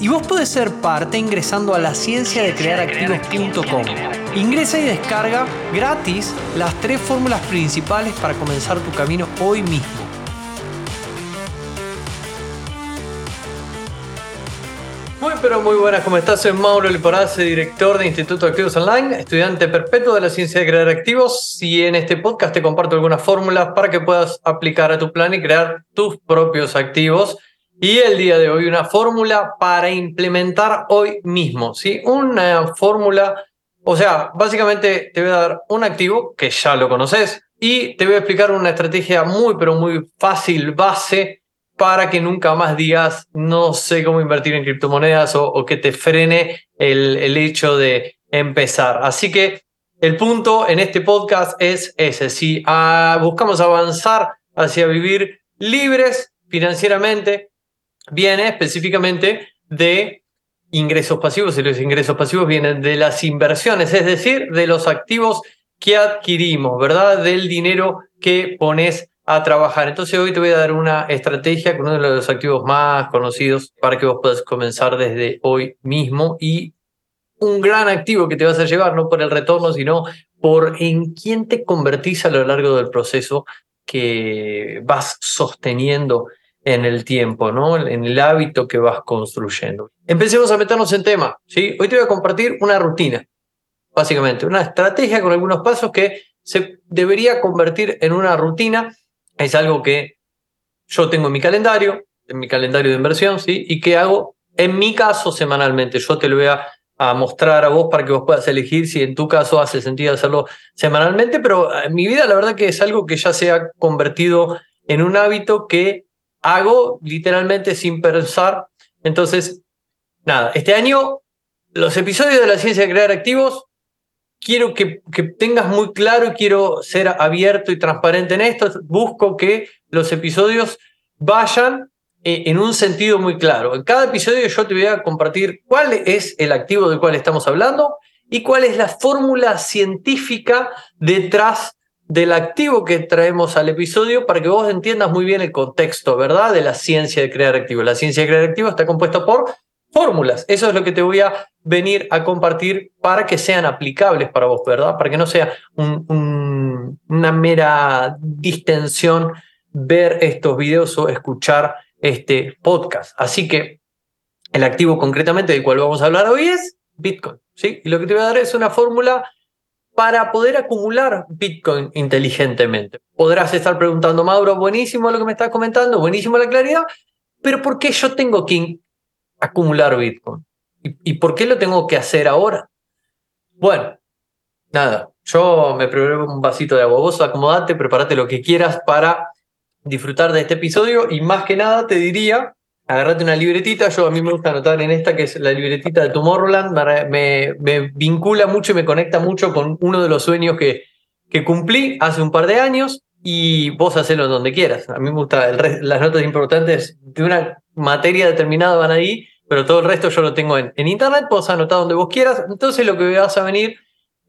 y vos podés ser parte ingresando a la ciencia de crear activos.com. Ingresa y descarga gratis las tres fórmulas principales para comenzar tu camino hoy mismo. Muy pero muy buenas, ¿cómo estás? Soy Mauro Liporace, director de Instituto de Activos Online, estudiante perpetuo de la ciencia de crear activos y en este podcast te comparto algunas fórmulas para que puedas aplicar a tu plan y crear tus propios activos. Y el día de hoy una fórmula para implementar hoy mismo, ¿sí? Una fórmula, o sea, básicamente te voy a dar un activo que ya lo conoces y te voy a explicar una estrategia muy pero muy fácil, base para que nunca más digas no sé cómo invertir en criptomonedas o, que te frene el, hecho de empezar. Así que el punto en este podcast es ese. Si ah, buscamos avanzar hacia vivir libres financieramente, viene específicamente de ingresos pasivos y los ingresos pasivos vienen de las inversiones, es decir, de los activos que adquirimos, ¿verdad? Del dinero que pones a trabajar. Entonces hoy te voy a dar una estrategia con uno de los activos más conocidos para que vos puedas comenzar desde hoy mismo y un gran activo que te vas a llevar, no por el retorno, sino por en quién te convertís a lo largo del proceso que vas sosteniendo en el tiempo, ¿no? En el hábito que vas construyendo. Empecemos a meternos en tema. Hoy te voy a compartir una rutina, básicamente, una estrategia con algunos pasos que se debería convertir en una rutina es algo que yo tengo en mi calendario, en mi calendario de inversión, ¿sí? Y que hago, en mi caso, semanalmente. Yo te lo voy a, mostrar a vos para que vos puedas elegir si en tu caso hace sentido hacerlo semanalmente, pero en mi vida la verdad que es algo que ya se ha convertido en un hábito que hago literalmente sin pensar. Entonces, nada, este año los episodios de la ciencia de crear activos quiero que, tengas muy claro y quiero ser abierto y transparente en esto. Busco que los episodios vayan eh, en un sentido muy claro. En cada episodio yo te voy a compartir cuál es el activo del cual estamos hablando y cuál es la fórmula científica detrás del activo que traemos al episodio para que vos entiendas muy bien el contexto, ¿verdad? De la ciencia de crear activos. La ciencia de crear activos está compuesta por fórmulas. Eso es lo que te voy a venir a compartir para que sean aplicables para vos, ¿verdad? Para que no sea una mera distensión ver estos videos o escuchar este podcast. Así que el activo concretamente del cual vamos a hablar hoy es Bitcoin. ¿sí? Y lo que te voy a dar es una fórmula para poder acumular Bitcoin inteligentemente. Podrás estar preguntando, Mauro, buenísimo lo que me estás comentando, buenísimo la claridad, pero ¿por qué yo tengo que acumular Bitcoin. ¿Y, por qué lo tengo que hacer ahora? Bueno, nada, yo me preparo un vasito de agua. Vos acomodate, prepárate lo que quieras para disfrutar de este episodio y más que nada te diría, agarrate una libretita, yo a mí me gusta anotar en esta que es la libretita de Tomorrowland, me, me vincula mucho y me conecta mucho con uno de los sueños que, que cumplí hace un par de años y vos hacelo donde quieras. A mí me gusta las notas importantes de una materia determinada van ahí, pero todo el resto yo lo tengo en, en internet, puedes anotar donde vos quieras. Entonces lo que vas a venir,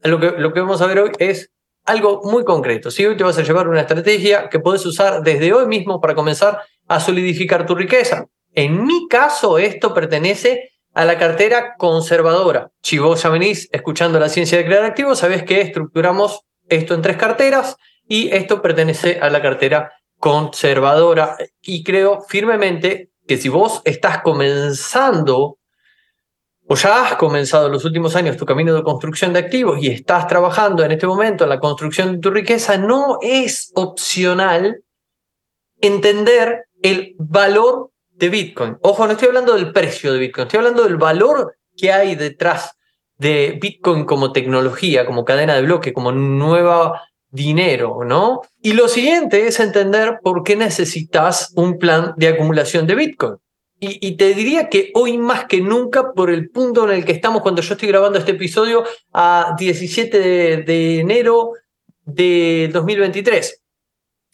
lo que, lo que vamos a ver hoy es algo muy concreto. Si hoy te vas a llevar una estrategia que podés usar desde hoy mismo para comenzar a solidificar tu riqueza. En mi caso, esto pertenece a la cartera conservadora. Si vos ya venís escuchando la ciencia de crear activos, sabés que estructuramos esto en tres carteras y esto pertenece a la cartera conservadora. Y creo firmemente que si vos estás comenzando o ya has comenzado en los últimos años tu camino de construcción de activos y estás trabajando en este momento en la construcción de tu riqueza, no es opcional entender el valor de Bitcoin. Ojo, no estoy hablando del precio de Bitcoin, estoy hablando del valor que hay detrás de Bitcoin como tecnología, como cadena de bloque, como nueva dinero, ¿no? Y lo siguiente es entender por qué necesitas un plan de acumulación de Bitcoin. Y, te diría que hoy más que nunca, por el punto en el que estamos cuando yo estoy grabando este episodio a 17 de, enero de 2023.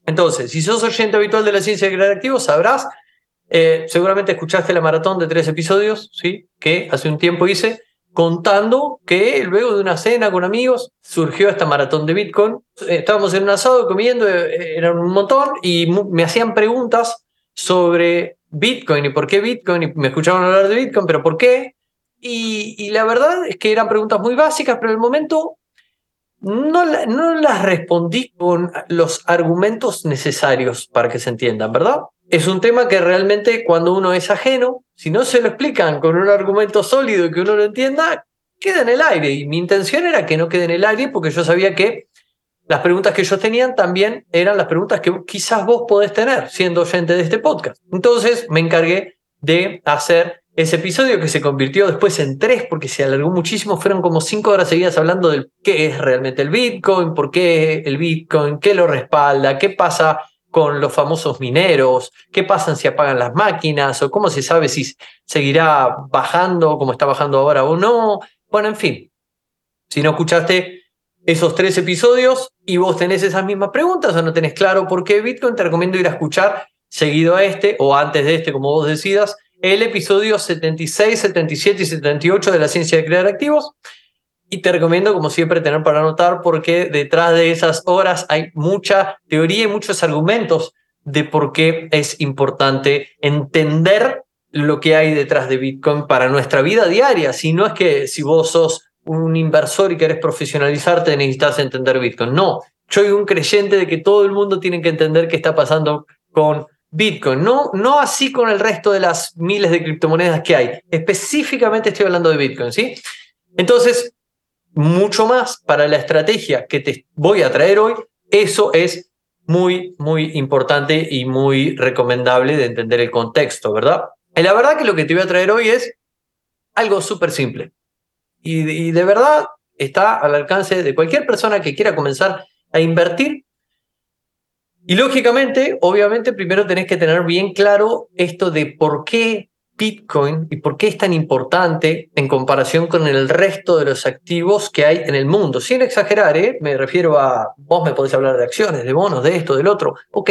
Entonces, si sos oyente habitual de la ciencia de crear activos, sabrás, eh, seguramente escuchaste la maratón de tres episodios, ¿sí? Que hace un tiempo hice, contando que luego de una cena con amigos surgió esta maratón de Bitcoin. Estábamos en un asado comiendo, eh, eran un montón, y me hacían preguntas sobre Bitcoin y por qué Bitcoin, y me escuchaban hablar de Bitcoin, pero ¿por qué? Y, la verdad es que eran preguntas muy básicas, pero en el momento no, no las respondí con los argumentos necesarios para que se entiendan, ¿verdad? Es un tema que realmente cuando uno es ajeno, si no se lo explican con un argumento sólido y que uno lo entienda, queda en el aire. Y mi intención era que no quede en el aire porque yo sabía que las preguntas que ellos tenían también eran las preguntas que quizás vos podés tener siendo oyente de este podcast. Entonces me encargué de hacer ese episodio que se convirtió después en tres porque se alargó muchísimo. Fueron como cinco horas seguidas hablando de qué es realmente el Bitcoin, por qué el Bitcoin, qué lo respalda, qué pasa con los famosos mineros, qué pasa si apagan las máquinas o cómo se sabe si seguirá bajando como está bajando ahora o no. Bueno, en fin, si no escuchaste esos tres episodios y vos tenés esas mismas preguntas o no tenés claro por qué Bitcoin, te recomiendo ir a escuchar seguido a este o antes de este, como vos decidas, el episodio 76, 77 y 78 de la ciencia de crear activos. Y te recomiendo, como siempre, tener para anotar porque detrás de esas horas hay mucha teoría y muchos argumentos de por qué es importante entender lo que hay detrás de Bitcoin para nuestra vida diaria. Si no es que si vos sos un inversor y querés profesionalizarte, necesitas entender Bitcoin. No, soy un creyente de que todo el mundo tiene que entender qué está pasando con Bitcoin. No, no así con el resto de las miles de criptomonedas que hay. Específicamente estoy hablando de Bitcoin, ¿sí? Entonces, mucho más para la estrategia que te voy a traer hoy, eso es muy, muy importante y muy recomendable de entender el contexto, ¿verdad? Y la verdad que lo que te voy a traer hoy es algo súper simple y, de verdad está al alcance de cualquier persona que quiera comenzar a invertir. Y lógicamente, obviamente, primero tenés que tener bien claro esto de por qué Bitcoin y por qué es tan importante en comparación con el resto de los activos que hay en el mundo. Sin exagerar, ¿eh? me refiero a, vos me podés hablar de acciones, de bonos, de esto, del otro. Ok,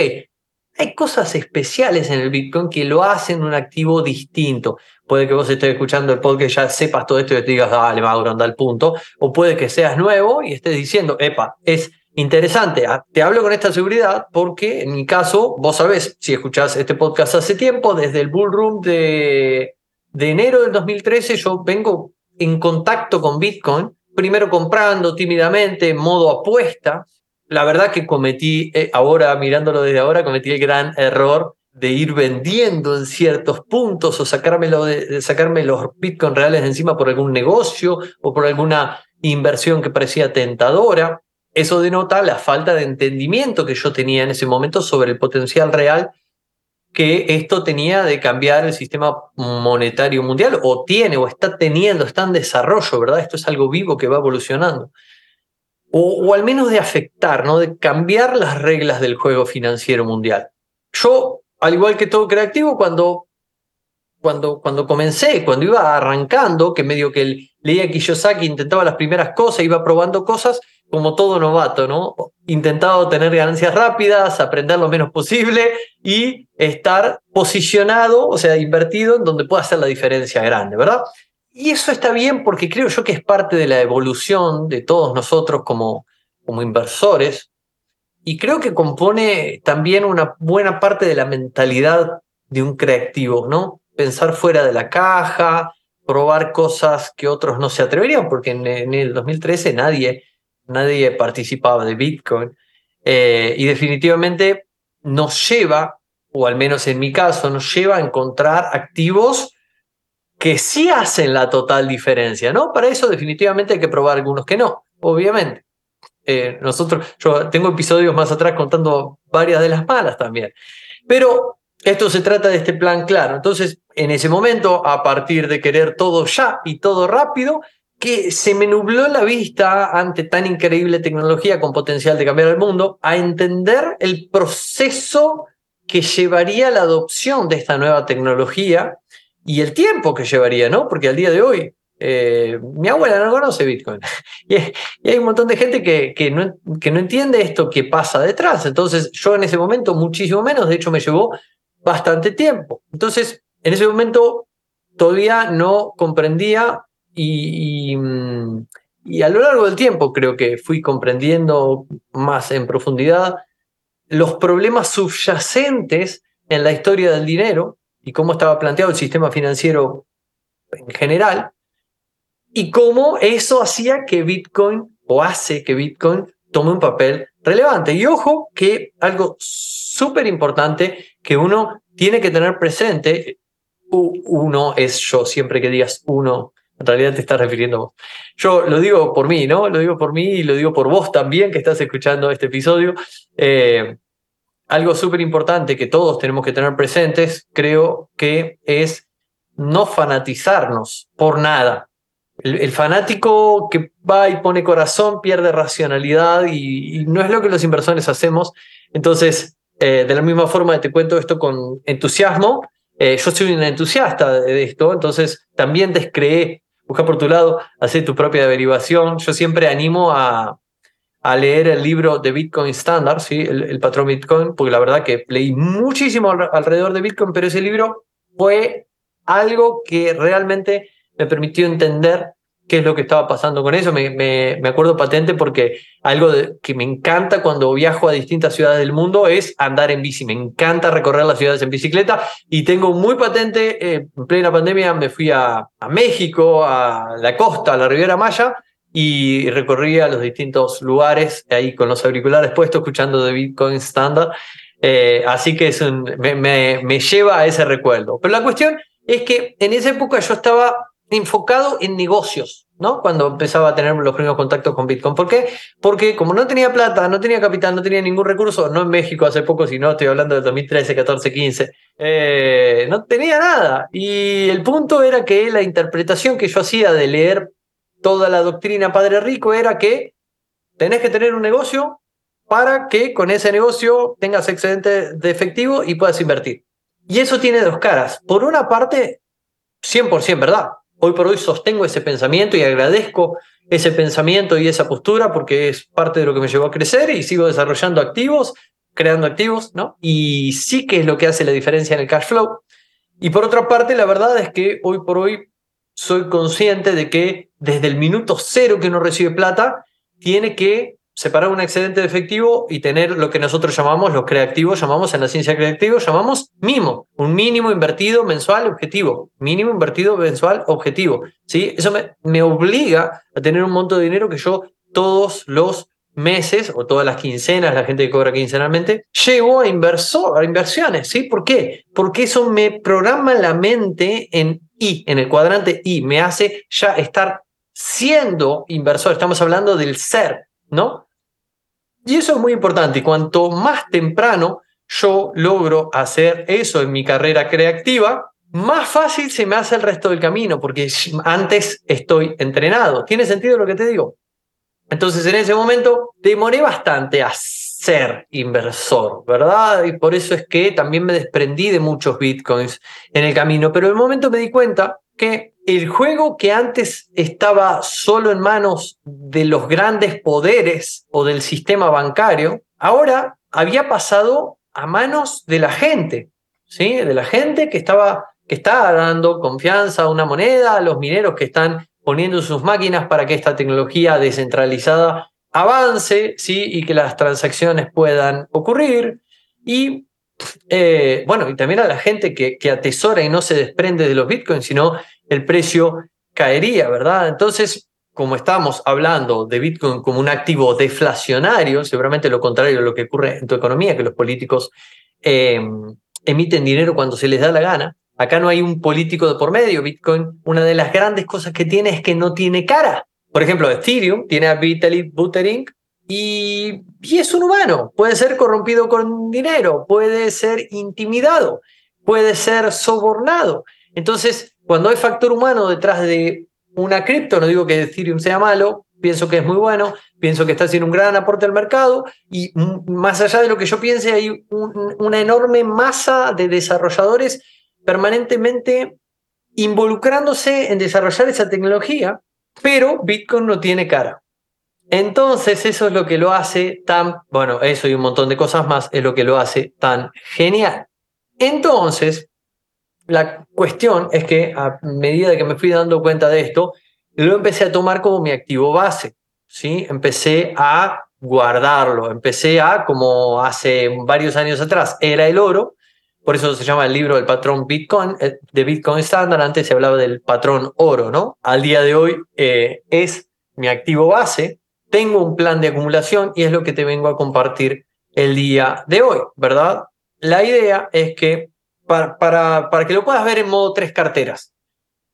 hay cosas especiales en el Bitcoin que lo hacen un activo distinto. Puede que vos estés escuchando el podcast ya sepas todo esto y te digas, dale, Mauro, anda al punto. O puede que seas nuevo y estés diciendo, epa, es interesante. Ah, te hablo con esta seguridad porque en mi caso, vos sabés, si escuchás este podcast hace tiempo, desde el Bull Room de, de enero del 2013, yo vengo en contacto con Bitcoin, primero comprando tímidamente, en modo apuesta, la verdad que cometí, eh, ahora mirándolo desde ahora, cometí el gran error de ir vendiendo en ciertos puntos o sacármelo de, sacarme los bitcoins reales de encima por algún negocio o por alguna inversión que parecía tentadora. Eso denota la falta de entendimiento que yo tenía en ese momento sobre el potencial real que esto tenía de cambiar el sistema monetario mundial, o tiene, o está teniendo, está en desarrollo, ¿verdad? Esto es algo vivo que va evolucionando o, al menos de afectar, ¿no? de cambiar las reglas del juego financiero mundial. Yo, al igual que todo creativo, cuando, cuando, cuando comencé, cuando iba arrancando, que medio que leía Kiyosaki, intentaba las primeras cosas, iba probando cosas, como todo novato, ¿no? Intentaba obtener ganancias rápidas, aprender lo menos posible y estar posicionado, o sea, invertido en donde pueda hacer la diferencia grande, ¿verdad? Y eso está bien porque creo yo que es parte de la evolución de todos nosotros como, como inversores y creo que compone también una buena parte de la mentalidad de un creativo, ¿no? Pensar fuera de la caja, probar cosas que otros no se atreverían, porque en, el 2013 nadie, nadie participaba de Bitcoin. Eh, y definitivamente nos lleva, o al menos en mi caso, nos lleva a encontrar activos que sí hacen la total diferencia, ¿no? Para eso definitivamente hay que probar algunos que no, obviamente. Eh, nosotros, yo tengo episodios más atrás contando varias de las malas también. Pero esto se trata de este plan claro. Entonces, en ese momento, a partir de querer todo ya y todo rápido, que se me nubló la vista ante tan increíble tecnología con potencial de cambiar el mundo, a entender el proceso que llevaría la adopción de esta nueva tecnología y el tiempo que llevaría, ¿no? Porque al día de hoy, eh, mi abuela no conoce Bitcoin. y, hay un montón de gente que, que, no, que no entiende esto que pasa detrás. Entonces, yo en ese momento muchísimo menos, de hecho me llevó bastante tiempo. Entonces, en ese momento todavía no comprendía y, y, a lo largo del tiempo creo que fui comprendiendo más en profundidad los problemas subyacentes en la historia del dinero y cómo estaba planteado el sistema financiero en general y cómo eso hacía que Bitcoin o hace que Bitcoin tome un papel relevante. Y ojo que algo súper importante que uno tiene que tener presente, uno es yo, siempre que digas uno, en realidad te estás refiriendo vos. Yo lo digo por mí, ¿no? Lo digo por mí y lo digo por vos también que estás escuchando este episodio. Eh, algo súper importante que todos tenemos que tener presentes, creo que es no fanatizarnos por nada. El, fanático que va y pone corazón pierde racionalidad y, no es lo que los inversores hacemos. Entonces, eh, de la misma forma te cuento esto con entusiasmo, eh, yo soy un entusiasta de esto, entonces también descreé busca por tu lado, hacer tu propia derivación. Yo siempre animo a, a leer el libro de Bitcoin Standard, ¿sí? el, patrón Bitcoin, porque la verdad que leí muchísimo alrededor de Bitcoin, pero ese libro fue algo que realmente me permitió entender qué es lo que estaba pasando con eso. Me, me, acuerdo patente porque algo que me encanta cuando viajo a distintas ciudades del mundo es andar en bici. Me encanta recorrer las ciudades en bicicleta y tengo muy patente, eh, en plena pandemia me fui a, a México, a la costa, a la Riviera Maya y recorría los distintos lugares ahí con los auriculares puestos escuchando de Bitcoin Standard. Eh, así que es me, me, me lleva a ese recuerdo. Pero la cuestión es que en esa época yo estaba enfocado en negocios, ¿no? Cuando empezaba a tener los primeros contactos con Bitcoin. ¿Por qué? Porque como no tenía plata, no tenía capital, no tenía ningún recurso, no en México hace poco, sino estoy hablando de 2013, 14, 15, no tenía nada. Y el punto era que la interpretación que yo hacía de leer toda la doctrina Padre Rico era que tenés que tener un negocio para que con ese negocio tengas excedente de efectivo y puedas invertir. Y eso tiene dos caras. Por una parte, 100% verdad hoy por hoy sostengo ese pensamiento y agradezco ese pensamiento y esa postura porque es parte de lo que me llevó a crecer y sigo desarrollando activos, creando activos, ¿no? Y sí que es lo que hace la diferencia en el cash flow. Y por otra parte, la verdad es que hoy por hoy soy consciente de que desde el minuto cero que uno recibe plata, tiene que separar un excedente de efectivo y tener lo que nosotros llamamos, los creativos, llamamos en la ciencia creativa, llamamos mimo, un mínimo invertido mensual objetivo, mínimo invertido mensual objetivo. ¿sí? Eso me, obliga a tener un monto de dinero que yo todos los meses o todas las quincenas, la gente que cobra quincenalmente, llevo a, inversor, a inversiones. ¿sí? ¿Por qué? Porque eso me programa la mente en I, en el cuadrante I, me hace ya estar siendo inversor. Estamos hablando del ser, ¿no? Y eso es muy importante. Y cuanto más temprano yo logro hacer eso en mi carrera creativa, más fácil se me hace el resto del camino, porque antes estoy entrenado. ¿Tiene sentido lo que te digo? Entonces en ese momento demoré bastante a ser inversor, ¿verdad? Y por eso es que también me desprendí de muchos bitcoins en el camino, pero en el momento me di cuenta que el juego que antes estaba solo en manos de los grandes poderes o del sistema bancario, ahora había pasado a manos de la gente, ¿sí? De la gente que estaba que está dando confianza a una moneda, a los mineros que están poniendo sus máquinas para que esta tecnología descentralizada avance, ¿sí? Y que las transacciones puedan ocurrir. Y eh, bueno, y también a la gente que, que atesora y no se desprende de los bitcoins, sino el precio caería, ¿verdad? Entonces, como estamos hablando de Bitcoin como un activo deflacionario, seguramente lo contrario de lo que ocurre en tu economía, que los políticos em, emiten dinero cuando se les da la gana. Acá no hay un político de por medio. Bitcoin, una de las grandes cosas que tiene es que no tiene cara. Por ejemplo, Ethereum tiene a Vitalik Buterin y, y es un humano. Puede ser corrompido con dinero, puede ser intimidado, puede ser sobornado. Entonces, cuando hay factor humano detrás de una cripto, no digo que Ethereum sea malo, pienso que es muy bueno, pienso que está haciendo un gran aporte al mercado y más allá de lo que yo piense, hay una enorme masa de desarrolladores permanentemente involucrándose en desarrollar esa tecnología, pero Bitcoin no tiene cara. Entonces eso es lo que lo hace tan, bueno, eso y un montón de cosas más es lo que lo hace tan genial. Entonces, la cuestión es que a medida que me fui dando cuenta de esto, lo empecé a tomar como mi activo base. ¿sí? Empecé a guardarlo, empecé a, como hace varios años atrás, era el oro, por eso se llama el libro del patrón Bitcoin, eh, de Bitcoin Standard, antes se hablaba del patrón oro, ¿no? Al día de hoy eh, es mi activo base, tengo un plan de acumulación y es lo que te vengo a compartir el día de hoy, ¿verdad? La idea es que para, para, que lo puedas ver en modo tres carteras.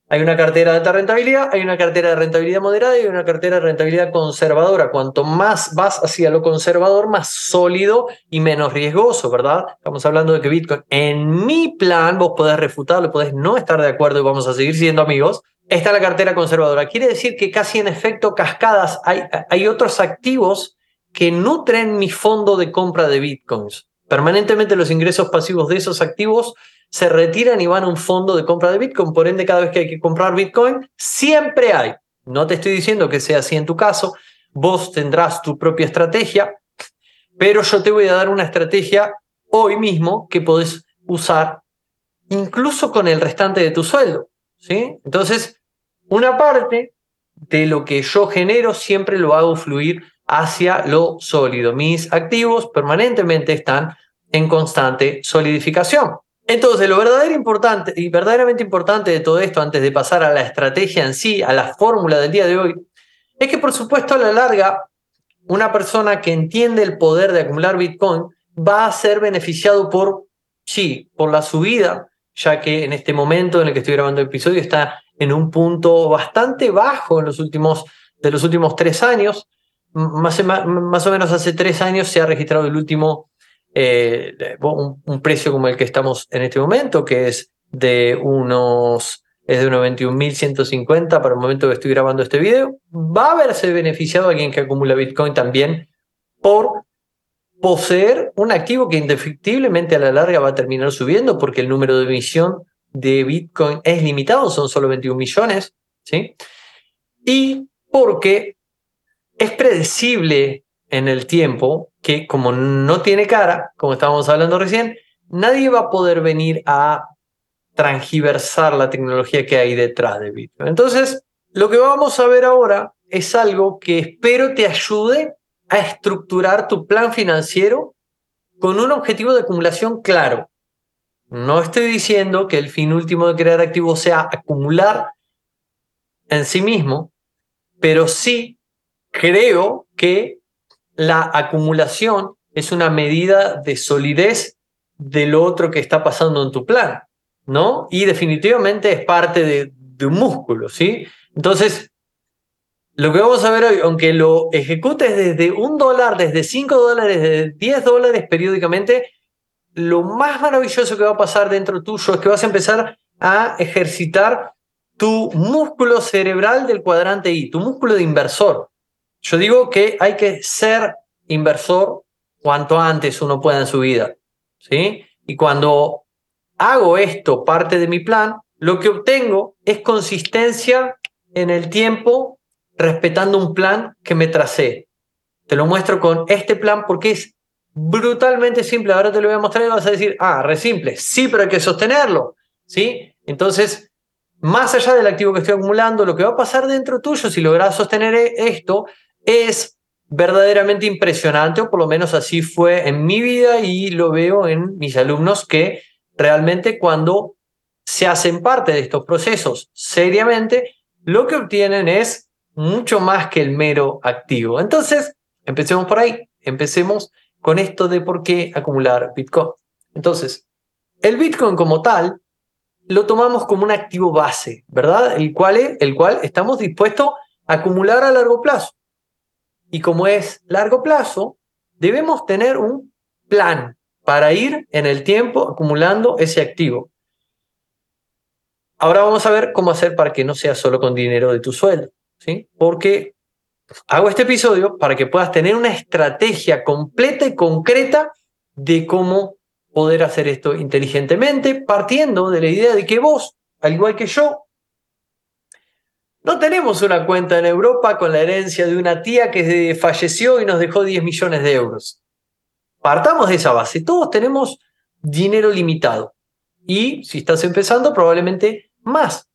Hay una cartera de alta rentabilidad, hay una cartera de rentabilidad moderada y una cartera de rentabilidad conservadora. Cuanto más vas hacia lo conservador, más sólido y menos riesgoso, ¿verdad? Estamos hablando de que Bitcoin, en mi plan, vos podés refutarlo, podés no estar de acuerdo y vamos a seguir siendo amigos. Está la cartera conservadora. Quiere decir que casi en efecto cascadas hay, hay otros activos que nutren mi fondo de compra de Bitcoins. Permanentemente los ingresos pasivos de esos activos se retiran y van a un fondo de compra de Bitcoin. Por ende, cada vez que hay que comprar Bitcoin, siempre hay. No te estoy diciendo que sea así en tu caso, vos tendrás tu propia estrategia, pero yo te voy a dar una estrategia hoy mismo que podés usar incluso con el restante de tu sueldo. ¿sí? Entonces, una parte de lo que yo genero siempre lo hago fluir hacia lo sólido. Mis activos permanentemente están en constante solidificación. Entonces, lo verdadero importante y verdaderamente importante de todo esto, antes de pasar a la estrategia en sí, a la fórmula del día de hoy, es que por supuesto a la larga, una persona que entiende el poder de acumular Bitcoin va a ser beneficiado por, sí, por la subida, ya que en este momento en el que estoy grabando el episodio está en un punto bastante bajo en los últimos, de los últimos tres años. Más, más o menos hace tres años se ha registrado el último eh, un, precio como el que estamos en este momento, que es de unos es de unos 21.150 para el momento que estoy grabando este video, va a haberse beneficiado alguien que acumula Bitcoin también por poseer un activo que indefectiblemente a la larga va a terminar subiendo porque el número de emisión de Bitcoin es limitado, son solo 21 millones, ¿sí? Y porque es predecible en el tiempo que como no tiene cara, como estábamos hablando recién, nadie va a poder venir a transgiversar la tecnología que hay detrás de Bitcoin. Entonces, lo que vamos a ver ahora es algo que espero te ayude a estructurar tu plan financiero con un objetivo de acumulación claro. No estoy diciendo que el fin último de crear activos sea acumular en sí mismo, pero sí creo que la acumulación es una medida de solidez de lo otro que está pasando en tu plan, ¿no? Y definitivamente es parte de, un músculo, ¿sí? Entonces, lo que vamos a ver hoy, aunque lo ejecutes desde un dólar, desde cinco dólares, desde diez dólares periódicamente, lo más maravilloso que va a pasar dentro tuyo es que vas a empezar a ejercitar tu músculo cerebral del cuadrante I, tu músculo de inversor. Yo digo que hay que ser inversor cuanto antes uno pueda en su vida. ¿sí? Y cuando hago esto parte de mi plan, lo que obtengo es consistencia en el tiempo respetando un plan que me tracé. Te lo muestro con este plan porque es brutalmente simple. Ahora te lo voy a mostrar y vas a decir, ah, re simple. Sí, pero hay que sostenerlo. ¿Sí? Entonces, más allá del activo que estoy acumulando, lo que va a pasar dentro tuyo si logras sostener esto es verdaderamente impresionante, o por lo menos así fue en mi vida y lo veo en mis alumnos que realmente cuando se hacen parte de estos procesos seriamente, lo que obtienen es mucho más que el mero activo. Entonces, empecemos por ahí, empecemos con esto de por qué acumular Bitcoin. Entonces, el Bitcoin como tal lo tomamos como un activo base, ¿verdad? El cual, el cual estamos dispuestos a acumular a largo plazo. Y como es largo plazo, debemos tener un plan para ir en el tiempo acumulando ese activo. Ahora vamos a ver cómo hacer para que no sea solo con dinero de tu sueldo, ¿sí? Porque hago este episodio para que puedas tener una estrategia completa y concreta de cómo poder hacer esto inteligentemente, partiendo de la idea de que vos, al igual que yo, no tenemos una cuenta en Europa con la herencia de una tía que falleció y nos dejó 10 millones de euros. Partamos de esa base. Todos tenemos dinero limitado. Y si estás empezando, probablemente más.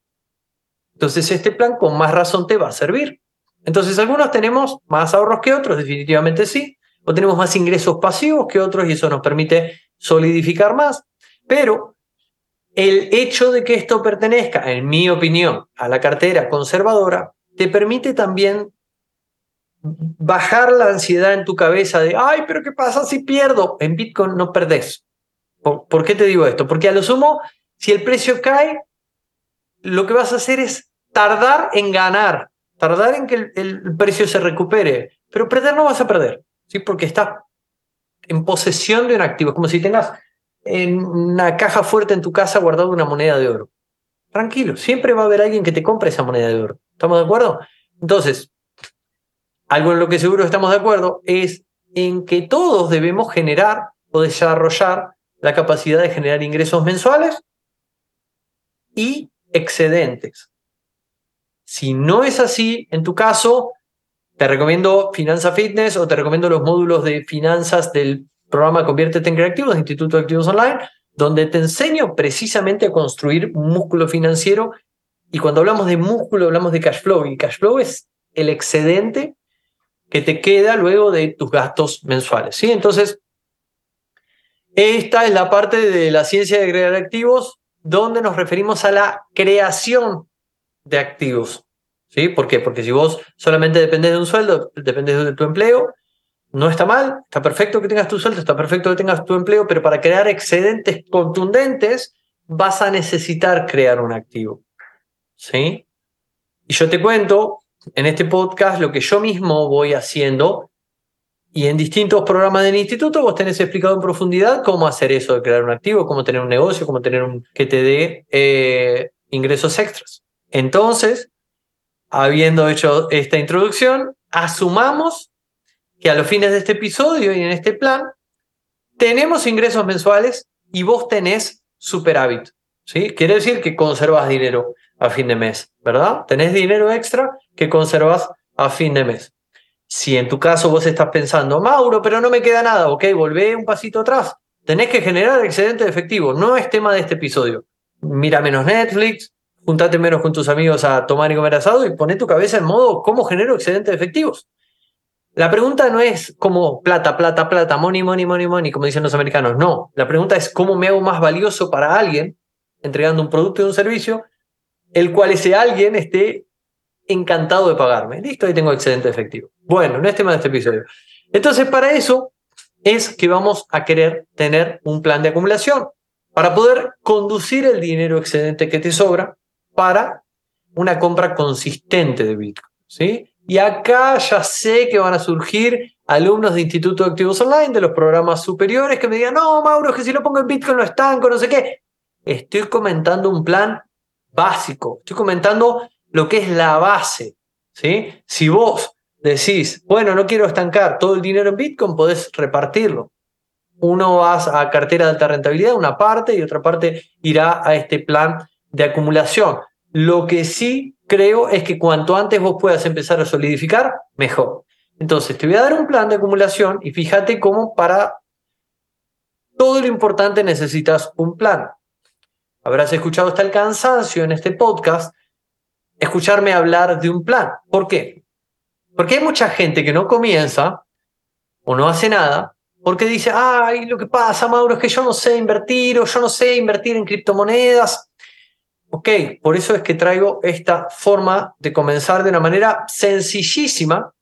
Entonces este plan con más razón te va a servir. Entonces algunos tenemos más ahorros que otros, definitivamente sí. O tenemos más ingresos pasivos que otros y eso nos permite solidificar más. Pero el hecho de que esto pertenezca, en mi opinión, a la cartera conservadora, te permite también bajar la ansiedad en tu cabeza de, ay, pero ¿qué pasa si pierdo? En Bitcoin no perdés. ¿Por, qué te digo esto? Porque a lo sumo, si el precio cae, lo que vas a hacer es tardar en ganar, tardar en que el, precio se recupere, pero perder no vas a perder, ¿sí? porque estás en posesión de un activo. Es como si tengas en una caja fuerte en tu casa guardado una moneda de oro. Tranquilo, siempre va a haber alguien que te compre esa moneda de oro. ¿Estamos de acuerdo? Entonces, algo en lo que seguro estamos de acuerdo es en que todos debemos generar o desarrollar la capacidad de generar ingresos mensuales y excedentes. Si no es así, en tu caso, te recomiendo Finanza Fitness o te recomiendo los módulos de finanzas del programa Conviértete en Creativo de Instituto de Activos Online, donde te enseño precisamente a construir músculo financiero. Y cuando hablamos de músculo, hablamos de cash flow. Y cash flow es el excedente que te queda luego de tus gastos mensuales. ¿sí? Entonces, esta es la parte de la ciencia de crear activos donde nos referimos a la creación de activos. ¿Sí? ¿Por qué? Porque si vos solamente dependes de un sueldo, dependes de tu empleo, no está mal, está perfecto que tengas tu sueldo, está perfecto que tengas tu empleo, pero para crear excedentes contundentes vas a necesitar crear un activo. ¿Sí? Y yo te cuento en este podcast lo que yo mismo voy haciendo y en distintos programas del instituto vos tenés explicado en profundidad cómo hacer eso de crear un activo, cómo tener un negocio, cómo tener un que te dé eh, ingresos extras. Entonces, habiendo hecho esta introducción, asumamos que a los fines de este episodio y en este plan tenemos ingresos mensuales y vos tenés superávit. ¿sí? Quiere decir que conservas dinero a fin de mes, ¿verdad? Tenés dinero extra que conservas a fin de mes. Si en tu caso vos estás pensando, Mauro, pero no me queda nada, ok, volvé un pasito atrás. Tenés que generar excedente de efectivo, no es tema de este episodio. Mira menos Netflix, juntate menos con tus amigos a tomar y comer asado y poné tu cabeza en modo cómo genero excedente de efectivos. La pregunta no es como plata, plata, plata, money, money, money, money, como dicen los americanos. No, la pregunta es cómo me hago más valioso para alguien entregando un producto y un servicio, el cual ese alguien esté encantado de pagarme. Listo, ahí tengo excedente efectivo. Bueno, no es tema de este episodio. Entonces, para eso es que vamos a querer tener un plan de acumulación para poder conducir el dinero excedente que te sobra para una compra consistente de Bitcoin. ¿sí? Y acá ya sé que van a surgir alumnos de Instituto de Activos Online, de los programas superiores, que me digan, no, Mauro, es que si lo pongo en Bitcoin no estanco, no sé qué. Estoy comentando un plan básico, estoy comentando lo que es la base. ¿sí? Si vos decís, bueno, no quiero estancar todo el dinero en Bitcoin, podés repartirlo. Uno va a cartera de alta rentabilidad, una parte, y otra parte irá a este plan de acumulación. Lo que sí creo es que cuanto antes vos puedas empezar a solidificar, mejor. Entonces, te voy a dar un plan de acumulación y fíjate cómo para todo lo importante necesitas un plan. Habrás escuchado hasta el cansancio en este podcast escucharme hablar de un plan. ¿Por qué? Porque hay mucha gente que no comienza o no hace nada porque dice, ay, lo que pasa, Mauro, es que yo no sé invertir o yo no sé invertir en criptomonedas Ok, por eso es que traigo esta forma de comenzar de una manera sencillísima.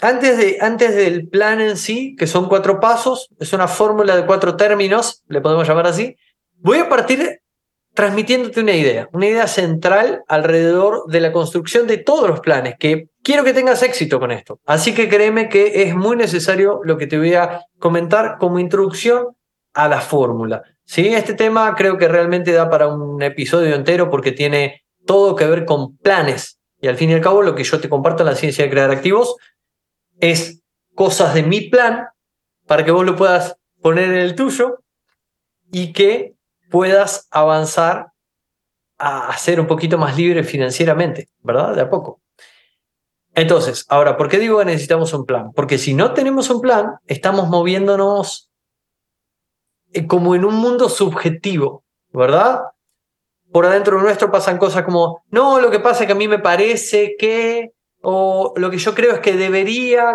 Antes, de, antes del plan en sí, que son cuatro pasos, es una fórmula de cuatro términos, le podemos llamar así, voy a partir transmitiéndote una idea, una idea central alrededor de la construcción de todos los planes, que quiero que tengas éxito con esto. Así que créeme que es muy necesario lo que te voy a comentar como introducción a la fórmula. ¿Sí? Este tema creo que realmente da para un episodio entero porque tiene todo que ver con planes. Y al fin y al cabo, lo que yo te comparto en la ciencia de crear activos es cosas de mi plan para que vos lo puedas poner en el tuyo y que puedas avanzar a ser un poquito más libre financieramente, ¿verdad? De a poco. Entonces, ahora, ¿por qué digo que necesitamos un plan? Porque si no tenemos un plan, estamos moviéndonos como en un mundo subjetivo, ¿verdad? Por adentro nuestro pasan cosas como, no, lo que pasa es que a mí me parece que, o lo que yo creo es que debería,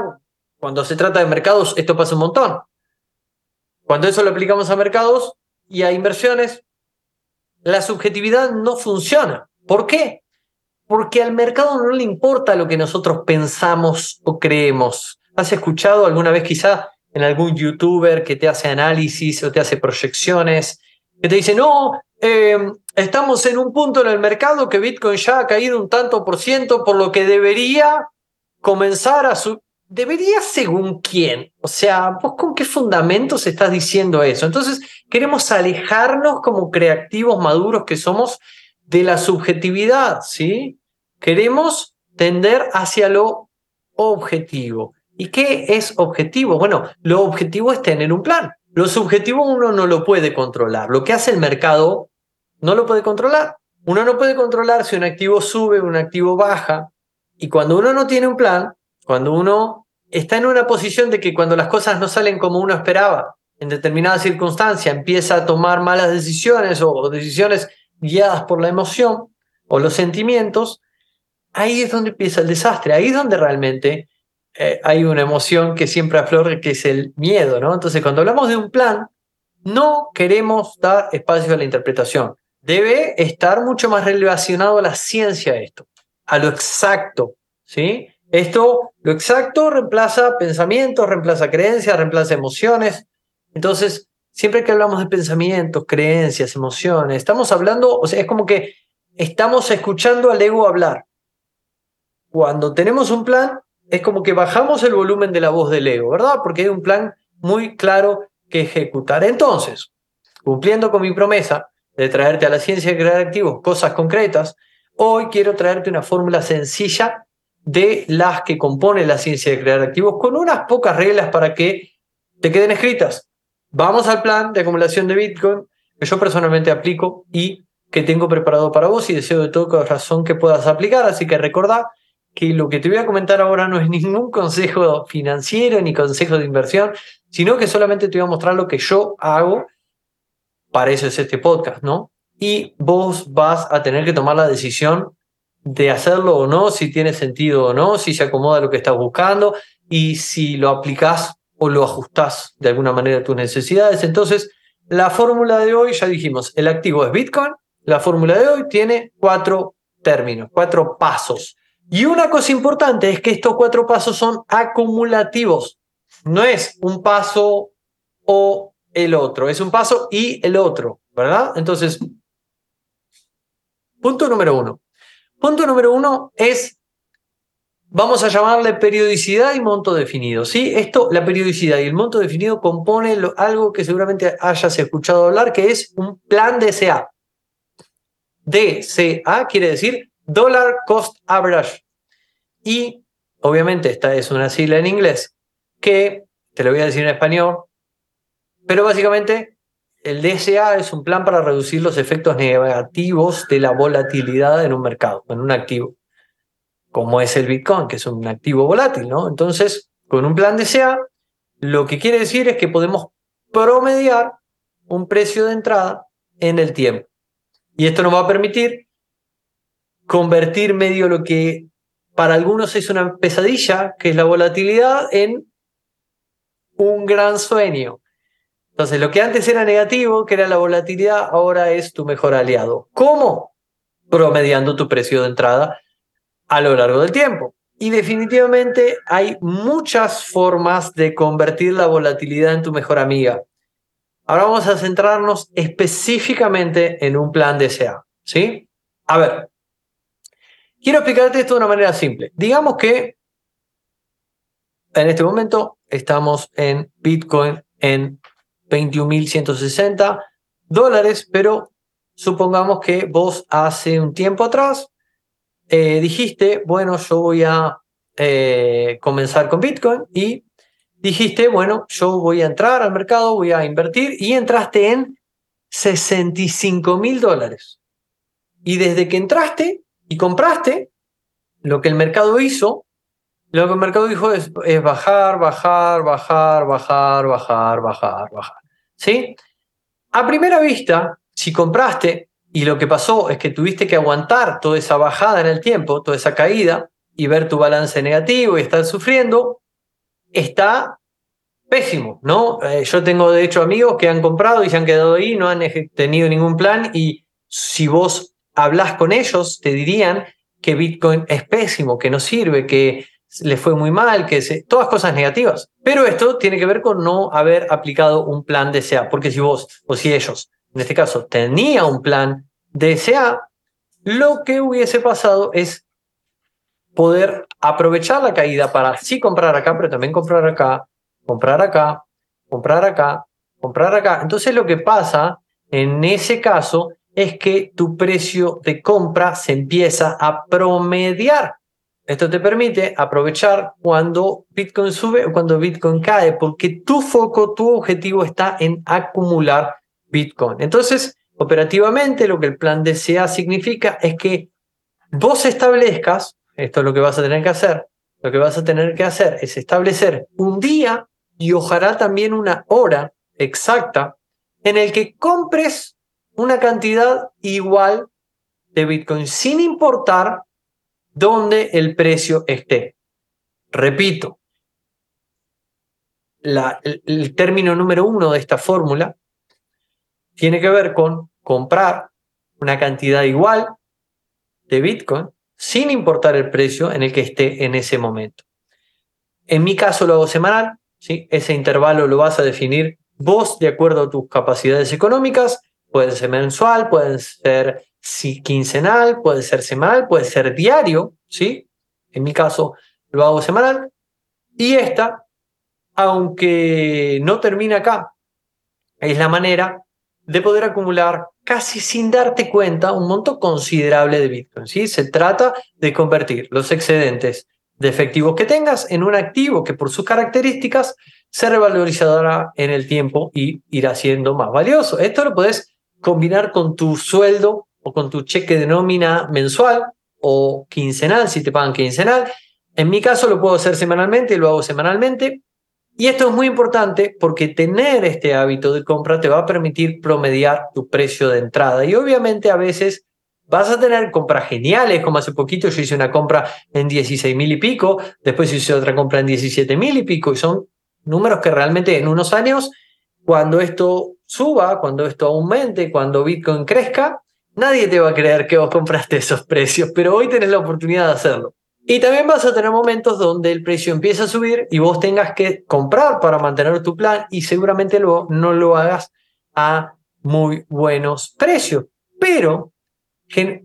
cuando se trata de mercados, esto pasa un montón. Cuando eso lo aplicamos a mercados y a inversiones, la subjetividad no funciona. ¿Por qué? Porque al mercado no le importa lo que nosotros pensamos o creemos. ¿Has escuchado alguna vez quizá en algún youtuber que te hace análisis o te hace proyecciones, que te dice, no, em, estamos en un punto en el mercado que Bitcoin ya ha caído un tanto por ciento, por lo que debería comenzar a su... ¿Debería según quién? O sea, ¿vos con qué fundamentos estás diciendo eso? Entonces, queremos alejarnos como creativos maduros que somos de la subjetividad, ¿sí? Queremos tender hacia lo objetivo. ¿Y qué es objetivo? Bueno, lo objetivo es tener un plan. Lo subjetivo uno no lo puede controlar. Lo que hace el mercado no lo puede controlar. Uno no puede controlar si un activo sube, un activo baja. Y cuando uno no tiene un plan, cuando uno está en una posición de que cuando las cosas no salen como uno esperaba, en determinada circunstancia, empieza a tomar malas decisiones o decisiones guiadas por la emoción o los sentimientos, ahí es donde empieza el desastre, ahí es donde realmente eh, hay una emoción que siempre aflora, que es el miedo, ¿no? Entonces, cuando hablamos de un plan, no queremos dar espacio a la interpretación. Debe estar mucho más relacionado a la ciencia esto, a lo exacto, ¿sí? Esto, lo exacto reemplaza pensamientos, reemplaza creencias, reemplaza emociones. Entonces, siempre que hablamos de pensamientos, creencias, emociones, estamos hablando, o sea, es como que estamos escuchando al ego hablar. Cuando tenemos un plan, es como que bajamos el volumen de la voz del ego, ¿verdad? Porque hay un plan muy claro que ejecutar. Entonces, cumpliendo con mi promesa de traerte a la ciencia de crear activos cosas concretas, hoy quiero traerte una fórmula sencilla de las que compone la ciencia de crear activos con unas pocas reglas para que te queden escritas. Vamos al plan de acumulación de Bitcoin que yo personalmente aplico y que tengo preparado para vos y deseo de todo corazón que puedas aplicar. Así que recordá que lo que te voy a comentar ahora no es ningún consejo financiero ni consejo de inversión, sino que solamente te voy a mostrar lo que yo hago. Para eso es este podcast, ¿no? Y vos vas a tener que tomar la decisión de hacerlo o no, si tiene sentido o no, si se acomoda lo que estás buscando y si lo aplicás o lo ajustás de alguna manera a tus necesidades. Entonces, la fórmula de hoy, ya dijimos, el activo es Bitcoin. La fórmula de hoy tiene cuatro términos, cuatro pasos. Y una cosa importante es que estos cuatro pasos son acumulativos. No es un paso o el otro, es un paso y el otro, ¿verdad? Entonces, punto número uno. Punto número uno es, vamos a llamarle periodicidad y monto definido. ¿sí? Esto, la periodicidad y el monto definido compone algo que seguramente hayas escuchado hablar, que es un plan DCA. DCA quiere decir Dollar Cost Average. Y obviamente esta es una sigla en inglés que, te lo voy a decir en español, pero básicamente el DSA es un plan para reducir los efectos negativos de la volatilidad en un mercado, en un activo, como es el Bitcoin, que es un activo volátil, ¿no? Entonces, con un plan DSA, lo que quiere decir es que podemos promediar un precio de entrada en el tiempo. Y esto nos va a permitir convertir medio lo que para algunos es una pesadilla, que es la volatilidad, en un gran sueño. Entonces, lo que antes era negativo, que era la volatilidad, ahora es tu mejor aliado. ¿Cómo? Promediando tu precio de entrada a lo largo del tiempo. Y definitivamente hay muchas formas de convertir la volatilidad en tu mejor amiga. Ahora vamos a centrarnos específicamente en un plan de SEA. ¿Sí? A ver, Quiero explicarte esto de una manera simple. Digamos que en este momento estamos en Bitcoin en 21.160. dólares, pero supongamos que vos hace un tiempo atrás eh, dijiste, bueno, yo voy a eh, comenzar con Bitcoin y dijiste, bueno, yo voy a entrar al mercado, voy a invertir y entraste en 65 mil dólares. Y desde que entraste y compraste, lo que el mercado hizo, lo que el mercado dijo es, bajar, bajar, bajar, bajar, bajar, bajar, bajar. ¿Sí? A primera vista, si compraste y lo que pasó es que tuviste que aguantar toda esa bajada en el tiempo, toda esa caída, y ver tu balance negativo y estar sufriendo, está pésimo, ¿no? Eh, yo tengo de hecho amigos que han comprado y se han quedado ahí, no han tenido ningún plan y si vos hablas con ellos, te dirían que Bitcoin es pésimo, que no sirve, que le fue muy mal, que se, todas cosas negativas. Pero esto tiene que ver con no haber aplicado un plan DCA, porque si vos o si ellos, en este caso, tenía un plan DCA, lo que hubiese pasado es poder aprovechar la caída para sí comprar acá, pero también comprar acá, comprar acá, comprar acá, comprar acá. Entonces lo que pasa en ese caso es que tu precio de compra se empieza a promediar. Esto te permite aprovechar cuando Bitcoin sube o cuando Bitcoin cae, porque tu foco, tu objetivo está en acumular Bitcoin. Entonces, operativamente, lo que el plan DCA significa es que vos establezcas esto es lo que vas a tener que hacer. Lo que vas a tener que hacer es establecer un día y ojalá también una hora exacta en el que compres una cantidad igual de Bitcoin sin importar dónde el precio esté. Repito, el, el término número uno de esta fórmula tiene que ver con comprar una cantidad igual de Bitcoin sin importar el precio en el que esté en ese momento. En mi caso lo hago semanal, ¿sí? ese intervalo lo vas a definir vos de acuerdo a tus capacidades económicas, puede ser mensual, puede ser quincenal, puede ser semanal, puede ser diario, ¿sí? En mi caso lo hago semanal. Y esta, aunque no termina acá, es la manera de poder acumular casi sin darte cuenta un monto considerable de Bitcoin. ¿sí? Se trata de convertir los excedentes de efectivo que tengas en un activo que por sus características se revalorizará en el tiempo y irá siendo más valioso. Esto lo puedes combinar con tu sueldo o con tu cheque de nómina mensual o quincenal, si te pagan quincenal. En mi caso lo puedo hacer semanalmente lo hago semanalmente. Y esto es muy importante porque tener este hábito de compra te va a permitir promediar tu precio de entrada. Y obviamente a veces vas a tener compras geniales, como hace poquito yo hice una compra en 16 mil y pico, después hice otra compra en 17 mil y pico, y son números que realmente en unos años, cuando esto suba, cuando esto aumente, cuando Bitcoin crezca, nadie te va a creer que vos compraste esos precios, pero hoy tenés la oportunidad de hacerlo. Y también vas a tener momentos donde el precio empieza a subir y vos tengas que comprar para mantener tu plan y seguramente luego no lo hagas a muy buenos precios, pero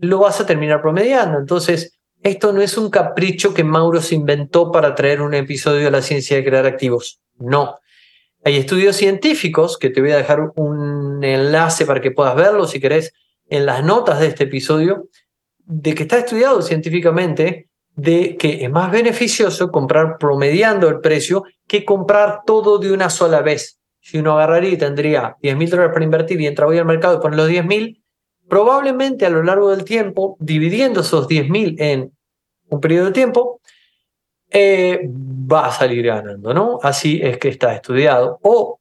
lo vas a terminar promediando. Entonces, esto no es un capricho que Mauro se inventó para traer un episodio de la ciencia de crear activos. No. Hay estudios científicos que te voy a dejar un enlace para que puedas verlo si querés en las notas de este episodio, de que está estudiado científicamente de que es más beneficioso comprar promediando el precio que comprar todo de una sola vez. Si uno agarraría y tendría 10 mil dólares para invertir y entra hoy al mercado y pone los 10 mil, probablemente a lo largo del tiempo, dividiendo esos 10 mil en un periodo de tiempo, eh, va a salir ganando, ¿no? Así es que está estudiado. O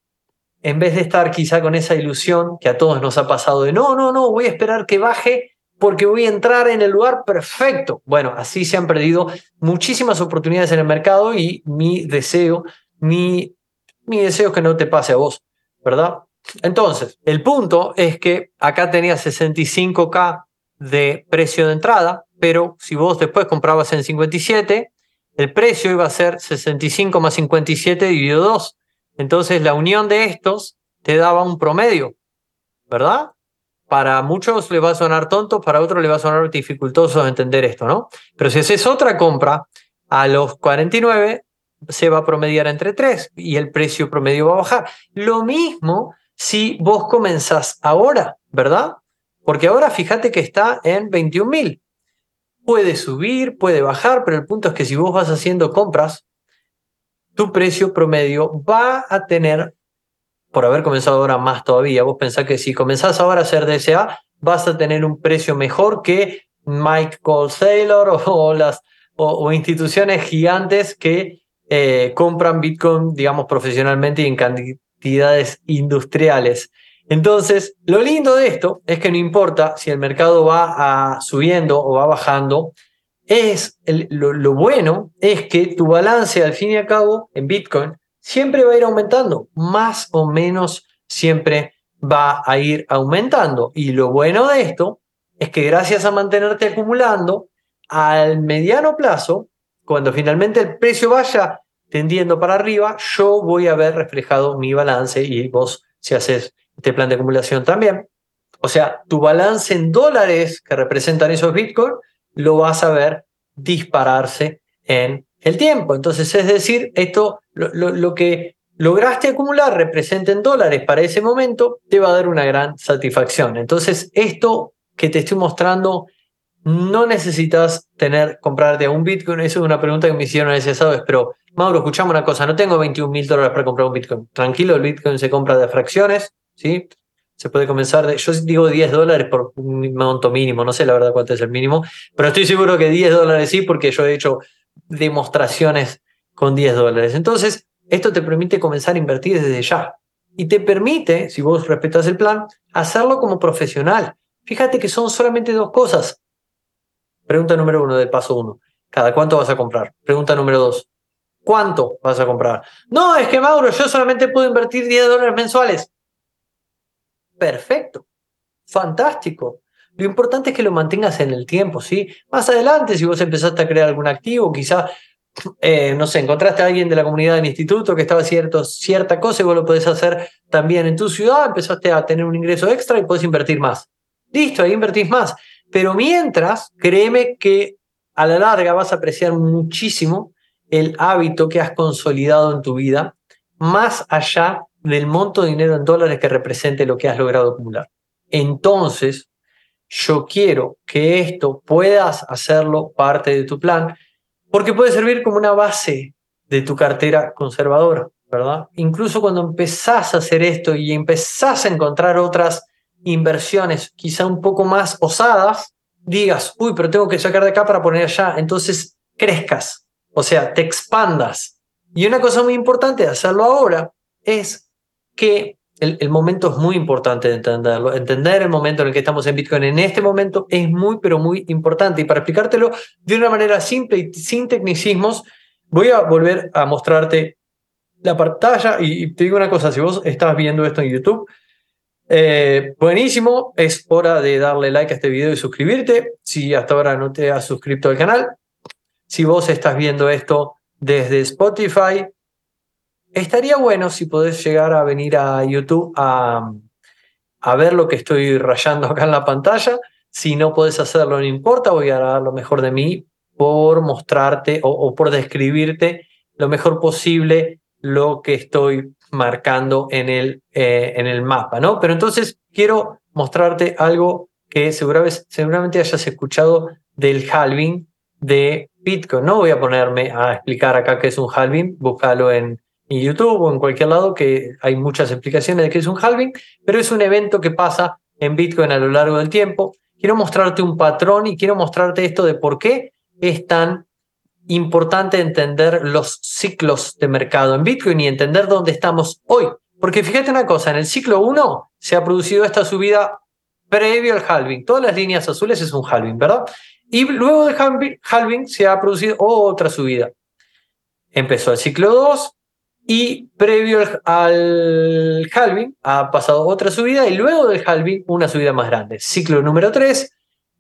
en vez de estar quizá con esa ilusión que a todos nos ha pasado de no, no, no, voy a esperar que baje porque voy a entrar en el lugar perfecto. Bueno, así se han perdido muchísimas oportunidades en el mercado y mi deseo, mi, mi deseo es que no te pase a vos, ¿verdad? Entonces, el punto es que acá tenía 65K de precio de entrada, pero si vos después comprabas en 57, el precio iba a ser 65 más 57 dividido 2. Entonces, la unión de estos te daba un promedio, ¿verdad? para muchos le va a sonar tonto, para otros le va a sonar dificultoso entender esto, ¿no? Pero si haces otra compra a los 49, se va a promediar entre 3 y el precio promedio va a bajar. Lo mismo si vos comenzás ahora, ¿verdad? Porque ahora fíjate que está en 21.000. Puede subir, puede bajar, pero el punto es que si vos vas haciendo compras, tu precio promedio va a tener, por haber comenzado ahora más todavía, vos pensás que si comenzás ahora a hacer DSA, vas a tener un precio mejor que Mike Cole Saylor o, las, o, instituciones gigantes que eh, compran Bitcoin, digamos, profesionalmente y en cantidades industriales. Entonces, lo lindo de esto es que no importa si el mercado va subiendo o va bajando, es lo, lo, bueno es que tu balance al fin y al cabo en Bitcoin siempre va a ir aumentando, más o menos siempre va a ir aumentando. Y lo bueno de esto es que gracias a mantenerte acumulando, al mediano plazo, cuando finalmente el precio vaya tendiendo para arriba, yo voy a ver reflejado mi balance y vos si haces este plan de acumulación también. O sea, tu balance en dólares que representan esos bitcoins lo vas a ver dispararse en el tiempo. Entonces, es decir, esto, lo, lo que lograste acumular representa en dólares para ese momento, te va a dar una gran satisfacción. Entonces, esto que te estoy mostrando, no necesitas tener, comprarte un Bitcoin. Eso es una pregunta que me hicieron ese ¿sabes? Pero, Mauro, escuchame una cosa, no tengo 21 mil dólares para comprar un Bitcoin. Tranquilo, el Bitcoin se compra de fracciones, ¿sí? Se puede comenzar de, yo digo 10 dólares por un monto mínimo, no sé la verdad cuánto es el mínimo, pero estoy seguro que 10 dólares sí, porque yo he hecho demostraciones con 10 dólares. Entonces, esto te permite comenzar a invertir desde ya. Y te permite, si vos respetas el plan, hacerlo como profesional. Fíjate que son solamente dos cosas. Pregunta número uno del paso uno. ¿Cada cuánto vas a comprar? Pregunta número dos. ¿Cuánto vas a comprar? No, es que Mauro, yo solamente puedo invertir 10 dólares mensuales. Perfecto. Fantástico. Lo importante es que lo mantengas en el tiempo, ¿sí? Más adelante, si vos empezaste a crear algún activo, quizá, eh, no sé, encontraste a alguien de la comunidad del instituto que estaba haciendo cierta cosa y vos lo podés hacer también en tu ciudad, empezaste a tener un ingreso extra y podés invertir más. Listo, ahí invertís más. Pero mientras, créeme que a la larga vas a apreciar muchísimo el hábito que has consolidado en tu vida, más allá del monto de dinero en dólares que represente lo que has logrado acumular. Entonces, yo quiero que esto puedas hacerlo parte de tu plan, porque puede servir como una base de tu cartera conservadora, ¿verdad? Incluso cuando empezás a hacer esto y empezás a encontrar otras inversiones quizá un poco más osadas, digas, uy, pero tengo que sacar de acá para poner allá, entonces crezcas, o sea, te expandas. Y una cosa muy importante de hacerlo ahora es que el, momento es muy importante de entenderlo. Entender el momento en el que estamos en Bitcoin en este momento es muy, pero muy importante. Y para explicártelo de una manera simple y sin tecnicismos, voy a volver a mostrarte la pantalla. Y, te digo una cosa, si vos estás viendo esto en YouTube, eh, buenísimo, es hora de darle like a este video y suscribirte si hasta ahora no te has suscrito al canal. Si vos estás viendo esto desde Spotify, estaría bueno si podés llegar a venir a YouTube a, a ver lo que estoy rayando acá en la pantalla. Si no podés hacerlo, no importa, voy a dar lo mejor de mí por mostrarte o por describirte lo mejor posible lo que estoy marcando en el, eh, en el mapa, ¿no? Pero entonces quiero mostrarte algo que seguramente, seguramente hayas escuchado del halving de Bitcoin. No voy a ponerme a explicar acá qué es un halving, búscalo en, en YouTube o en cualquier lado, que hay muchas explicaciones de qué es un halving, pero es un evento que pasa en Bitcoin a lo largo del tiempo. Quiero mostrarte un patrón y quiero mostrarte esto de por qué es tan importante entender los ciclos de mercado en Bitcoin y entender dónde estamos hoy. Porque fíjate una cosa, en el ciclo 1 se ha producido esta subida previo al halving. Todas las líneas azules es un halving, ¿verdad? Y luego del halving se ha producido otra subida. Empezó el ciclo 2 y previo al halving ha pasado otra subida y luego del halving una subida más grande. Ciclo número 3,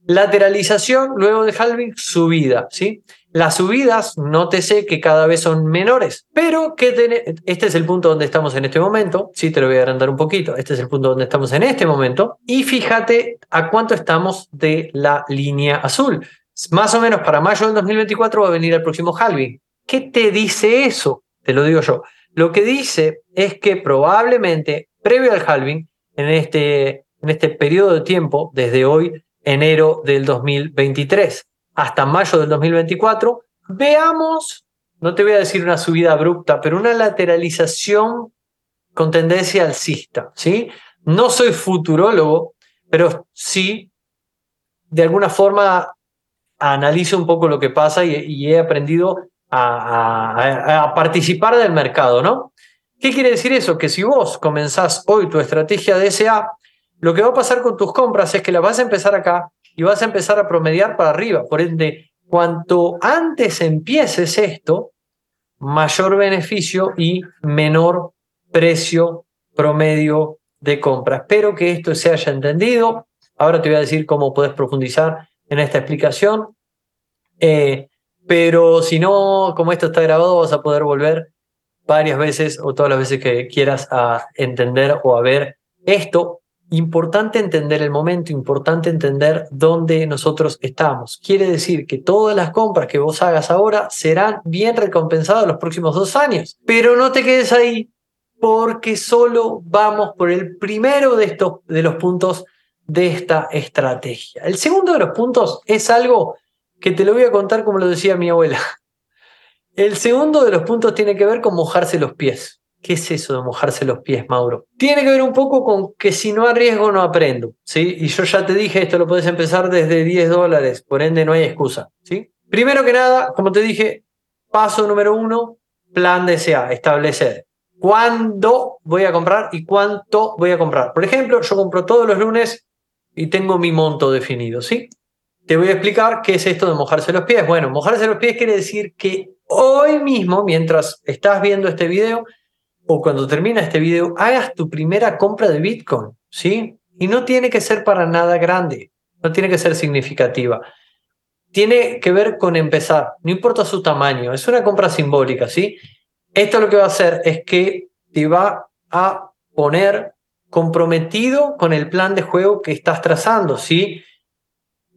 lateralización, luego del halving subida, ¿sí? Las subidas, nótese que cada vez son menores, pero que este es el punto donde estamos en este momento. Sí, te lo voy a agrandar un poquito. Este es el punto donde estamos en este momento. Y fíjate a cuánto estamos de la línea azul. Más o menos para mayo del 2024 va a venir el próximo halving. ¿Qué te dice eso? Te lo digo yo. Lo que dice es que probablemente previo al halving, en este, en este periodo de tiempo, desde hoy, enero del 2023 hasta mayo del 2024, veamos, no te voy a decir una subida abrupta, pero una lateralización con tendencia alcista. ¿sí? No soy futurólogo, pero sí, de alguna forma, analizo un poco lo que pasa y, he aprendido a, participar del mercado, ¿no? ¿Qué quiere decir eso? Que si vos comenzás hoy tu estrategia de lo que va a pasar con tus compras es que las vas a empezar acá y vas a empezar a promediar para arriba. Por ende, cuanto antes empieces esto, mayor beneficio y menor precio promedio de compra. Espero que esto se haya entendido. Ahora te voy a decir cómo puedes profundizar en esta explicación. Eh, pero si no, como esto está grabado, vas a poder volver varias veces o todas las veces que quieras a entender o a ver esto. Importante entender el momento, importante entender dónde nosotros estamos. Quiere decir que todas las compras que vos hagas ahora serán bien recompensadas los próximos dos años. Pero no te quedes ahí porque solo vamos por el primero de, estos, de los puntos de esta estrategia. El segundo de los puntos es algo que te lo voy a contar como lo decía mi abuela. El segundo de los puntos tiene que ver con mojarse los pies. ¿Qué es eso de mojarse los pies, Mauro? Tiene que ver un poco con que si no arriesgo no aprendo, ¿sí? Y yo ya te dije, esto lo puedes empezar desde 10 dólares, por ende no hay excusa, ¿sí? Primero que nada, como te dije, paso número uno, plan de establecer cuándo voy a comprar y cuánto voy a comprar. Por ejemplo, yo compro todos los lunes y tengo mi monto definido, ¿sí? Te voy a explicar qué es esto de mojarse los pies. Bueno, mojarse los pies quiere decir que hoy mismo, mientras estás viendo este video o cuando termina este video, hagas tu primera compra de Bitcoin, ¿sí? Y no tiene que ser para nada grande, no tiene que ser significativa. Tiene que ver con empezar, no importa su tamaño, es una compra simbólica, ¿sí? Esto lo que va a hacer es que te va a poner comprometido con el plan de juego que estás trazando, ¿sí?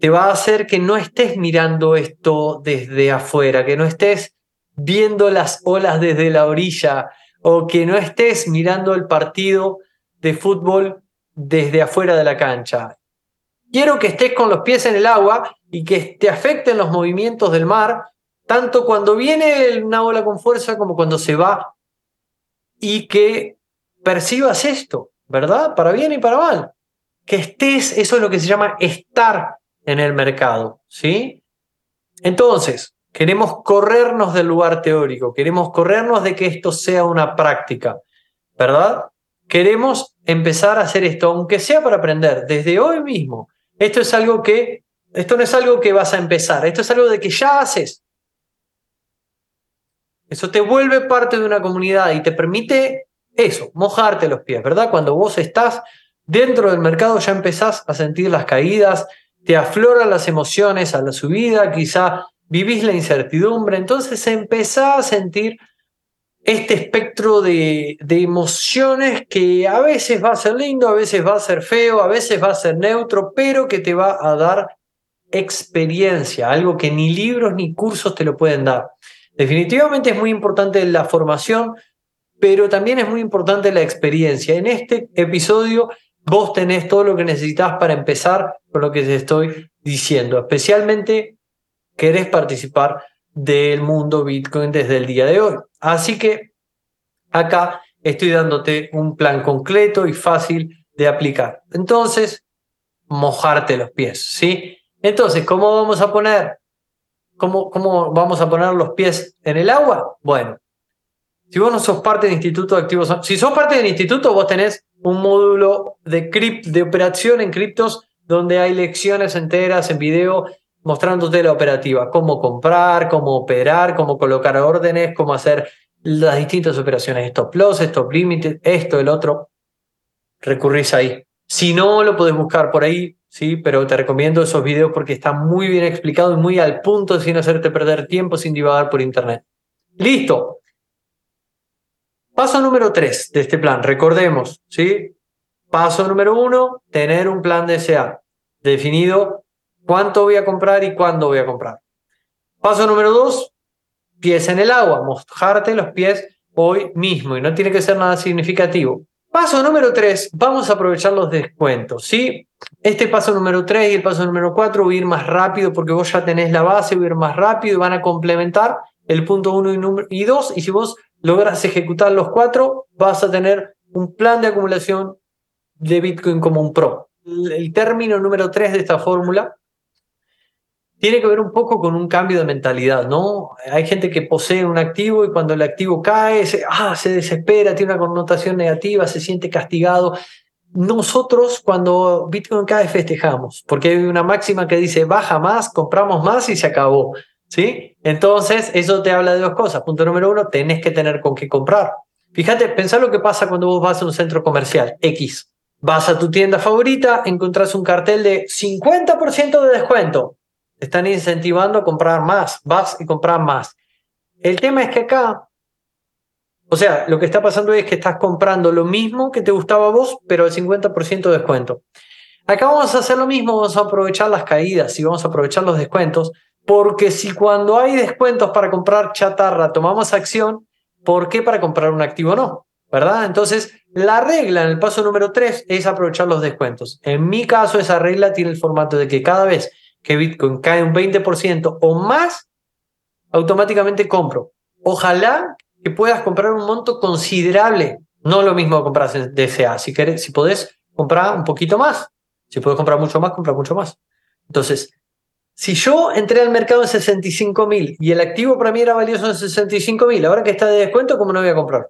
Te va a hacer que no estés mirando esto desde afuera, que no estés viendo las olas desde la orilla o que no estés mirando el partido de fútbol desde afuera de la cancha. Quiero que estés con los pies en el agua y que te afecten los movimientos del mar tanto cuando viene una ola con fuerza como cuando se va, y que percibas esto, ¿verdad? Para bien y para mal. Que estés, eso es lo que se llama estar en el mercado, ¿sí? Entonces, queremos corrernos del lugar teórico, queremos corrernos de que esto sea una práctica, ¿verdad? Queremos empezar a hacer esto, aunque sea para aprender, desde hoy mismo. Esto es algo que, esto no es algo que vas a empezar, esto es algo de que ya haces, eso te vuelve parte de una comunidad y te permite eso, mojarte los pies, ¿verdad? Cuando vos estás dentro del mercado ya empezás a sentir las caídas, te afloran las emociones a la subida, quizá vivís la incertidumbre, entonces empezás a sentir este espectro de, de, emociones que a veces va a ser lindo, a veces va a ser feo, a veces va a ser neutro, pero que te va a dar experiencia, algo que ni libros ni cursos te lo pueden dar. Definitivamente es muy importante la formación, pero también es muy importante la experiencia. En este episodio vos tenés todo lo que necesitas para empezar con lo que te estoy diciendo. Especialmente querés participar del mundo Bitcoin desde el día de hoy. Así que acá estoy dándote un plan concreto y fácil de aplicar. Entonces, mojarte los pies, ¿sí? Entonces, ¿cómo vamos a poner ¿Cómo, vamos a poner los pies en el agua? Bueno, si vos no sos parte del Instituto de Activos, si sos parte del instituto, vos tenés un módulo de, de operación en criptos donde hay lecciones enteras en video mostrándote la operativa, cómo comprar, cómo operar, cómo colocar órdenes, cómo hacer las distintas operaciones, stop loss, stop limit, esto, el otro. Recurrís ahí. Si no, lo podés buscar por ahí, ¿sí? Pero te recomiendo esos videos porque está muy bien explicado y muy al punto sin hacerte perder tiempo, sin divagar por internet. Listo. Paso número tres de este plan, recordemos, ¿sí? Paso número uno, tener un plan de definido cuánto voy a comprar y cuándo voy a comprar. Paso número dos, pies en el agua, mojarte los pies hoy mismo y no tiene que ser nada significativo. Paso número 3, vamos a aprovechar los descuentos, ¿sí? Este paso número 3 y el paso número 4 voy a ir más rápido porque vos ya tenés la base, voy a ir más rápido y van a complementar el punto 1 y 2 y si vos logras ejecutar los cuatro, vas a tener un plan de acumulación de Bitcoin como un pro. El término número 3 de esta fórmula tiene que ver un poco con un cambio de mentalidad, ¿no? Hay gente que posee un activo y cuando el activo cae, se, ah, se desespera, tiene una connotación negativa, se siente castigado. Nosotros cuando Bitcoin cae festejamos, porque hay una máxima que dice baja más, compramos más y se acabó. Entonces, eso te habla de dos cosas. Punto número uno, tenés que tener con qué comprar. Fíjate, pensá lo que pasa cuando vos vas a un centro comercial X. Vas a tu tienda favorita, encontrás un cartel de 50% de descuento están incentivando a comprar más, vas y comprar más. El tema es que acá, o sea, lo que está pasando es que estás comprando lo mismo que te gustaba a vos, pero al 50% de descuento. Acá vamos a hacer lo mismo, vamos a aprovechar las caídas y vamos a aprovechar los descuentos, porque si cuando hay descuentos para comprar chatarra tomamos acción, ¿por qué para comprar un activo no? ¿Verdad? Entonces, la regla en el paso número 3 es aprovechar los descuentos. En mi caso, esa regla tiene el formato de que cada vez que Bitcoin cae un 20% o más, automáticamente compro. Ojalá que puedas comprar un monto considerable. No lo mismo comprar DCA. Si, querés, si podés comprar un poquito más. Si puedes comprar mucho más, compra mucho más. Entonces, si yo entré al mercado en 65 mil y el activo para mí era valioso en 65 mil, ahora que está de descuento, ¿cómo no voy a comprar?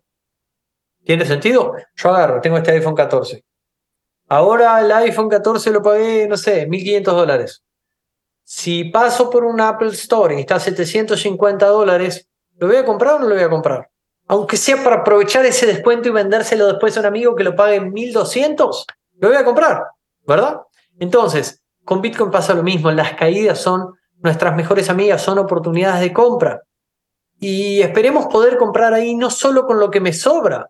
¿Tiene sentido? Yo agarro, tengo este iPhone 14. Ahora el iPhone 14 lo pagué, no sé, 1.500 dólares. Si paso por un Apple Store y está a 750 dólares, ¿lo voy a comprar o no lo voy a comprar? Aunque sea para aprovechar ese descuento y vendérselo después a un amigo que lo pague en 1200, lo voy a comprar, ¿verdad? Entonces, con Bitcoin pasa lo mismo. Las caídas son nuestras mejores amigas, son oportunidades de compra. Y esperemos poder comprar ahí no solo con lo que me sobra.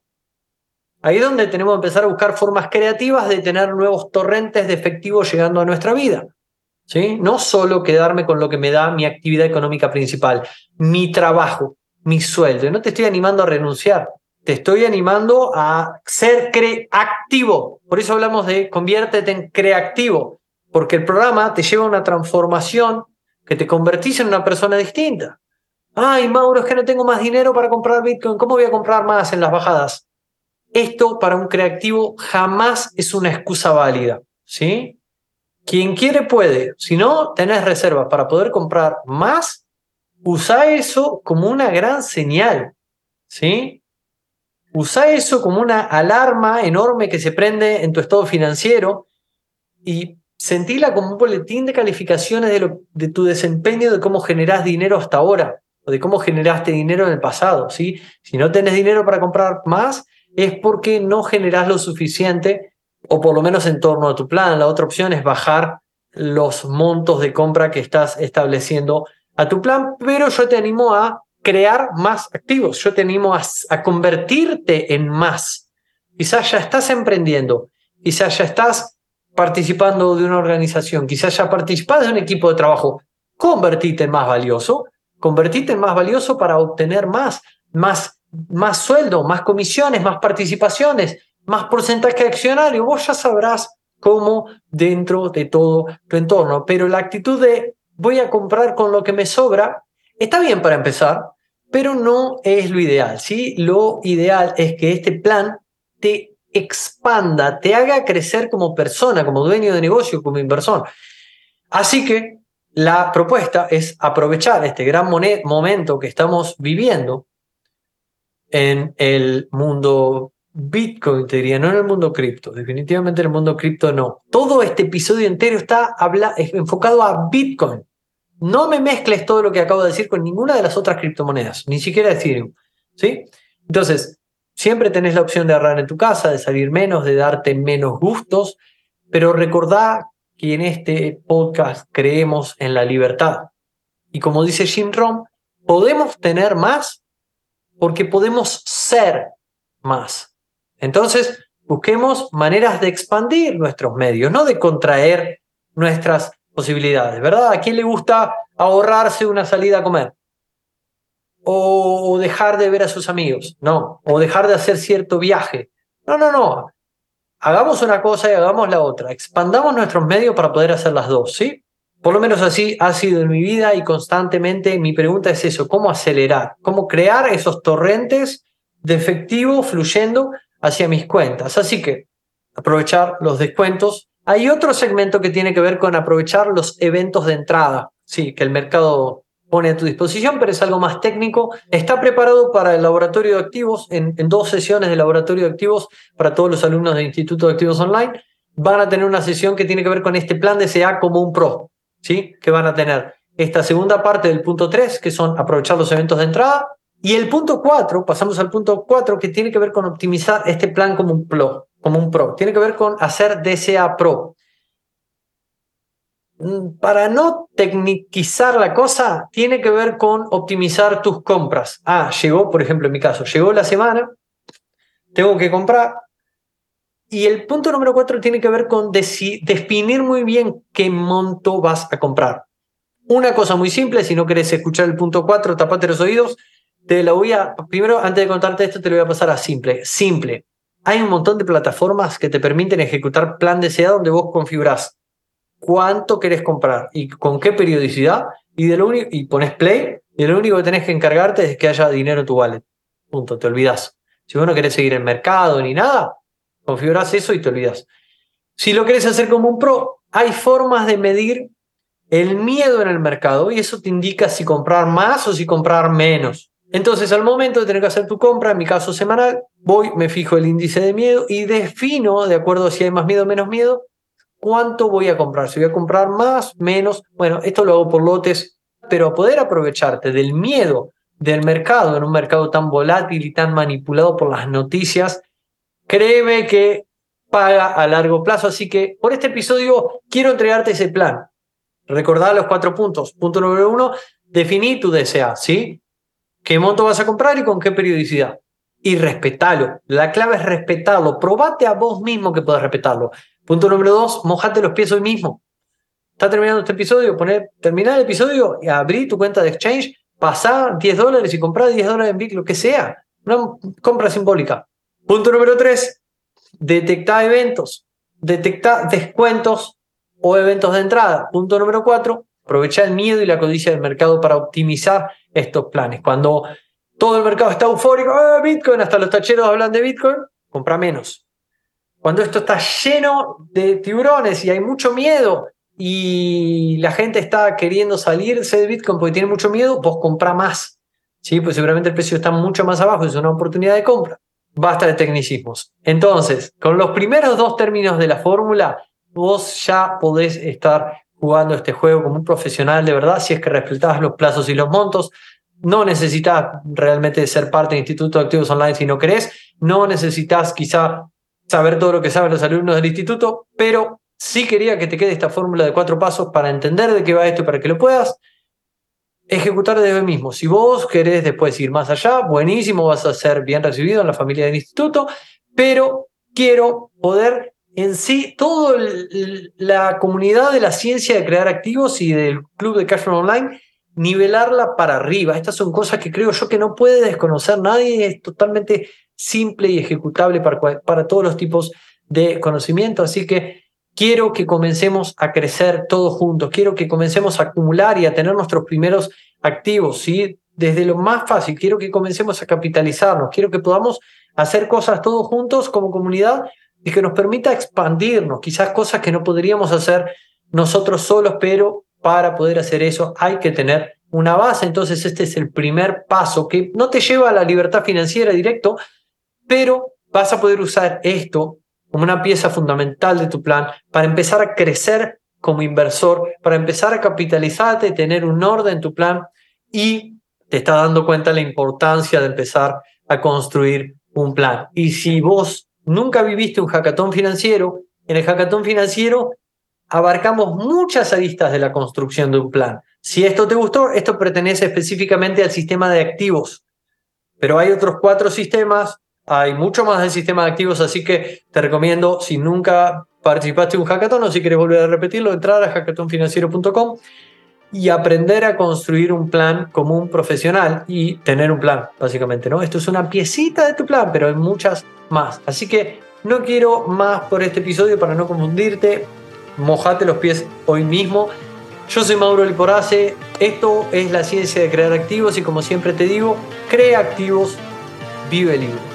Ahí es donde tenemos que empezar a buscar formas creativas de tener nuevos torrentes de efectivo llegando a nuestra vida. ¿sí? No solo quedarme con lo que me da mi actividad económica principal, mi trabajo, mi sueldo. No te estoy animando a renunciar, te estoy animando a ser creativo. Por eso hablamos de conviértete en creativo, porque el programa te lleva a una transformación que te convertís en una persona distinta. Ay, Mauro, es que no tengo más dinero para comprar Bitcoin. ¿Cómo voy a comprar más en las bajadas? Esto para un creativo jamás es una excusa válida, ¿sí? Quien quiere puede. Si no, tenés reservas para poder comprar más, usa eso como una gran señal. ¿Sí? Usa eso como una alarma enorme que se prende en tu estado financiero y sentila como un boletín de calificaciones de, tu desempeño, de cómo generás dinero hasta ahora o de cómo generaste dinero en el pasado. ¿sí? Si no tenés dinero para comprar más, es porque no generás lo suficiente o por lo menos en torno a tu plan. La otra opción es bajar los montos de compra que estás estableciendo a tu plan, pero yo te animo a crear más activos, yo te animo a, convertirte en más. Quizás ya estás emprendiendo, quizás ya estás participando de una organización, quizás ya participas de un equipo de trabajo. Convertite en más valioso, convertite en más valioso para obtener más, más, más sueldo, más comisiones, más participaciones, más porcentaje accionario, vos ya sabrás cómo dentro de todo tu entorno. Pero la actitud de voy a comprar con lo que me sobra está bien para empezar, pero no es lo ideal. ¿sí? Lo ideal es que este plan te expanda, te haga crecer como persona, como dueño de negocio, como inversor. Así que la propuesta es aprovechar este gran momento que estamos viviendo en el mundo Bitcoin, te diría, no en el mundo cripto. Definitivamente en el mundo cripto no. Todo este episodio entero está enfocado a Bitcoin. No me mezcles todo lo que acabo de decir con ninguna de las otras criptomonedas, ni siquiera Ethereum. ¿sí? Entonces, siempre tenés la opción de ahorrar en tu casa, de salir menos, de darte menos gustos, pero recordá que en este podcast creemos en la libertad. Y como dice Jim Rohn, podemos tener más porque podemos ser más. Entonces, busquemos maneras de expandir nuestros medios, no de contraer nuestras posibilidades, ¿verdad? ¿A quién le gusta ahorrarse una salida a comer? O dejar de ver a sus amigos, no, o dejar de hacer cierto viaje, No, no, no. Hagamos una cosa y hagamos la otra. Expandamos nuestros medios para poder hacer las dos, ¿sí? Por lo menos así ha sido en mi vida y constantemente mi pregunta es eso, ¿cómo acelerar? ¿Cómo crear esos torrentes de efectivo fluyendo hacia mis cuentas? Así que aprovechar los descuentos. Hay otro segmento que tiene que ver con aprovechar los eventos de entrada, sí, que el mercado pone a tu disposición, pero es algo más técnico. Está preparado para el laboratorio de activos, en, dos sesiones de laboratorio de activos para todos los alumnos del Instituto de Activos Online. Van a tener una sesión que tiene que ver con este plan de SA como un pro, ¿sí? Que van a tener esta segunda parte del punto 3, que son aprovechar los eventos de entrada, y el punto 4, pasamos al punto 4, que tiene que ver con optimizar este plan como un pro, como un pro. Tiene que ver con hacer DCA Pro. Mm, para no tecniquizar la cosa, tiene que ver con optimizar tus compras. Ah, llegó, por ejemplo, en mi caso, llegó la semana, tengo que comprar. Y el punto número cuatro tiene que ver con definir muy bien qué monto vas a comprar. Una cosa muy simple, si no querés escuchar el punto cuatro, tapate los oídos. Te lo voy a, primero, antes de contarte esto, te lo voy a pasar a simple. Simple. Hay un montón de plataformas que te permiten ejecutar plan de SEA donde vos configurás cuánto querés comprar y con qué periodicidad y, de lo pones play y lo único que tenés que encargarte es que haya dinero en tu wallet. Punto, te olvidas. Si vos no querés seguir el mercado ni nada, configurás eso y te olvidas. Si lo querés hacer como un pro, hay formas de medir el miedo en el mercado y eso te indica si comprar más o si comprar menos. Entonces, al momento de tener que hacer tu compra, en mi caso semanal, voy, me fijo el índice de miedo y defino, de acuerdo a si hay más miedo o menos miedo, ¿Cuánto voy a comprar? Si voy a comprar más, menos. Bueno, esto lo hago por lotes, pero poder aprovecharte del miedo del mercado en un mercado tan volátil y tan manipulado por las noticias, créeme que paga a largo plazo. Así que por este episodio quiero entregarte ese plan. Recordad los cuatro puntos. Punto número uno, definir tu DCA, ¿sí? ¿Qué monto vas a comprar y con qué periodicidad? Y respetalo. La clave es respetarlo. Probate a vos mismo que puedes respetarlo. Punto número dos, mojate los pies hoy mismo. Está terminando este episodio, poner, terminar el episodio y abrir tu cuenta de exchange, pasar 10 dólares y comprar 10 dólares en BIC, lo que sea. Una compra simbólica. Punto número tres, detectar eventos, detectar descuentos o eventos de entrada. Punto número cuatro, aprovechar el miedo y la codicia del mercado para optimizar estos planes. Cuando todo el mercado está eufórico, ¡ah, Bitcoin, hasta los tacheros hablan de Bitcoin, compra menos cuando esto está lleno de tiburones y hay mucho miedo y la gente está queriendo salirse de Bitcoin porque tiene mucho miedo, vos compra más. ¿sí? Pues seguramente el precio está mucho más abajo, es una oportunidad de compra. Basta de tecnicismos. Entonces, con los primeros dos términos de la fórmula, vos ya podés estar jugando este juego como un profesional de verdad, si es que respetás los plazos y los montos. No necesitas realmente ser parte del Instituto de Activos Online si no querés. No necesitas quizá saber todo lo que saben los alumnos del instituto, pero sí quería que te quede esta fórmula de cuatro pasos para entender de qué va esto y para que lo puedas ejecutar desde hoy mismo. Si vos querés después ir más allá, buenísimo, vas a ser bien recibido en la familia del instituto, pero quiero poder en sí, toda la comunidad de la ciencia de crear activos y del club de Cashflow Online, nivelarla para arriba. Estas son cosas que creo yo que no puede desconocer nadie, es totalmente simple y ejecutable para, para todos los tipos de conocimiento. Así que quiero que comencemos a crecer todos juntos, quiero que comencemos a acumular y a tener nuestros primeros activos, ¿sí? Desde lo más fácil, quiero que comencemos a capitalizarnos, quiero que podamos hacer cosas todos juntos como comunidad y que nos permita expandirnos, quizás cosas que no podríamos hacer nosotros solos, pero para poder hacer eso hay que tener una base. Entonces este es el primer paso que no te lleva a la libertad financiera directo, pero vas a poder usar esto como una pieza fundamental de tu plan para empezar a crecer como inversor, para empezar a capitalizarte, tener un orden en tu plan y te estás dando cuenta la importancia de empezar a construir un plan. Y si vos nunca viviste un hackathon financiero, en el hackathon financiero abarcamos muchas aristas de la construcción de un plan. Si esto te gustó, esto pertenece específicamente al sistema de activos, pero hay otros cuatro sistemas hay mucho más del sistema de activos, así que te recomiendo, si nunca participaste en un hackathon o si quieres volver a repetirlo, entrar a hackathonfinanciero.com y aprender a construir un plan como un profesional y tener un plan, básicamente, ¿no? Esto es una piecita de tu plan, pero hay muchas más. Así que no quiero más por este episodio para no confundirte. Mojate los pies hoy mismo. Yo soy Mauro Liporace. Esto es la ciencia de crear activos y como siempre te digo, crea activos, vive libre.